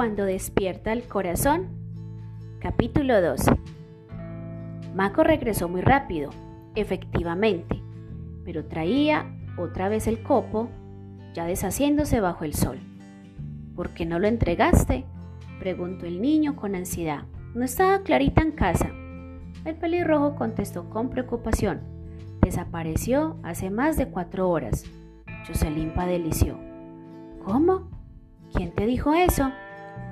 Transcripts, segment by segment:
Cuando despierta el corazón. Capítulo 12. Maco regresó muy rápido, efectivamente, pero traía otra vez el copo, ya deshaciéndose bajo el sol. ¿Por qué no lo entregaste? preguntó el niño con ansiedad. No estaba Clarita en casa. El pelirrojo contestó con preocupación. Desapareció hace más de cuatro horas. Jocelyn padelició. ¿Cómo? ¿Quién te dijo eso?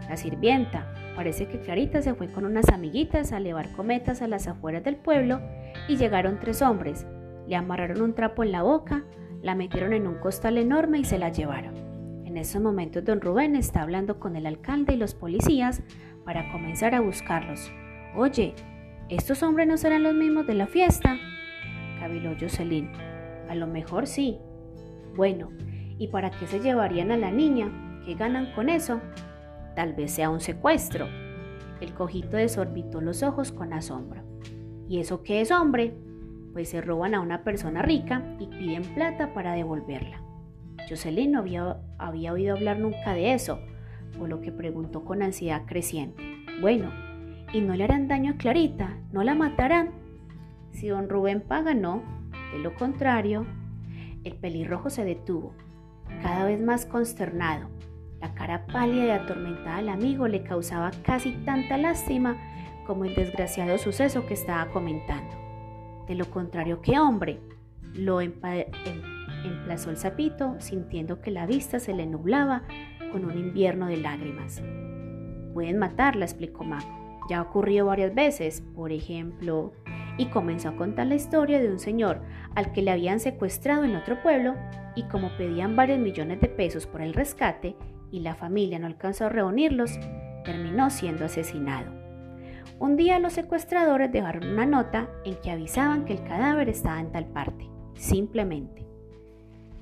La sirvienta. Parece que Clarita se fue con unas amiguitas a llevar cometas a las afueras del pueblo y llegaron tres hombres. Le amarraron un trapo en la boca, la metieron en un costal enorme y se la llevaron. En esos momentos don Rubén está hablando con el alcalde y los policías para comenzar a buscarlos. Oye, ¿estos hombres no serán los mismos de la fiesta? caviló Jocelyn. A lo mejor sí. Bueno, ¿y para qué se llevarían a la niña? ¿Qué ganan con eso? Tal vez sea un secuestro. El cojito desorbitó los ojos con asombro. ¿Y eso qué es, hombre? Pues se roban a una persona rica y piden plata para devolverla. Jocelyn no había, había oído hablar nunca de eso, por lo que preguntó con ansiedad creciente. Bueno, ¿y no le harán daño a Clarita? ¿No la matarán? Si don Rubén paga, no. De lo contrario, el pelirrojo se detuvo, cada vez más consternado. La cara pálida y atormentada del amigo le causaba casi tanta lástima como el desgraciado suceso que estaba comentando. De lo contrario, ¿qué hombre? Lo em-, emplazó el sapito, sintiendo que la vista se le nublaba con un invierno de lágrimas. Pueden matarla, explicó Mago. Ya ha ocurrido varias veces, por ejemplo, y comenzó a contar la historia de un señor al que le habían secuestrado en otro pueblo y como pedían varios millones de pesos por el rescate, y la familia no alcanzó a reunirlos, terminó siendo asesinado. Un día los secuestradores dejaron una nota en que avisaban que el cadáver estaba en tal parte, simplemente.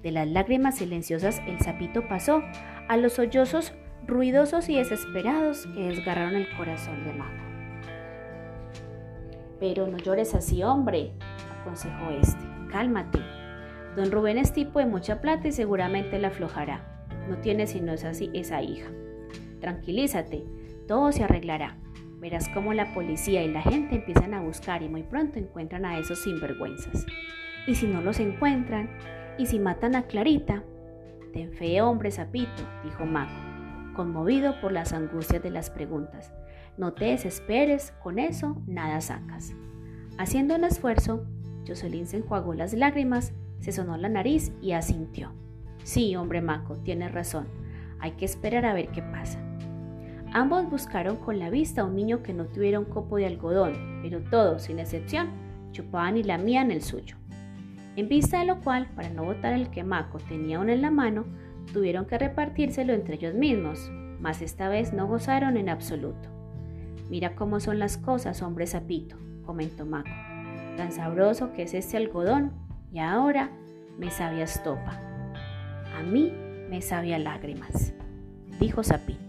De las lágrimas silenciosas el sapito pasó a los sollozos ruidosos y desesperados que desgarraron el corazón de Mago. Pero no llores así, hombre, aconsejó este. Cálmate. Don Rubén es tipo de mucha plata y seguramente la aflojará. No tiene sino esa hija. Tranquilízate, todo se arreglará. Verás cómo la policía y la gente empiezan a buscar y muy pronto encuentran a esos sinvergüenzas. Y si no los encuentran, y si matan a Clarita, ten fe, hombre sapito, dijo Mago, conmovido por las angustias de las preguntas. No te desesperes, con eso nada sacas. Haciendo un esfuerzo, Jocelyn se enjuagó las lágrimas, se sonó la nariz y asintió. Sí, hombre Maco, tienes razón. Hay que esperar a ver qué pasa. Ambos buscaron con la vista a un niño que no tuviera un copo de algodón, pero todos, sin excepción, chupaban y lamían el suyo. En vista de lo cual, para no botar el que Maco tenía uno en la mano, tuvieron que repartírselo entre ellos mismos, mas esta vez no gozaron en absoluto. Mira cómo son las cosas, hombre sapito, comentó Maco. Tan sabroso que es este algodón, y ahora me sabe a estopa. A mí me sabía lágrimas, dijo Sapito.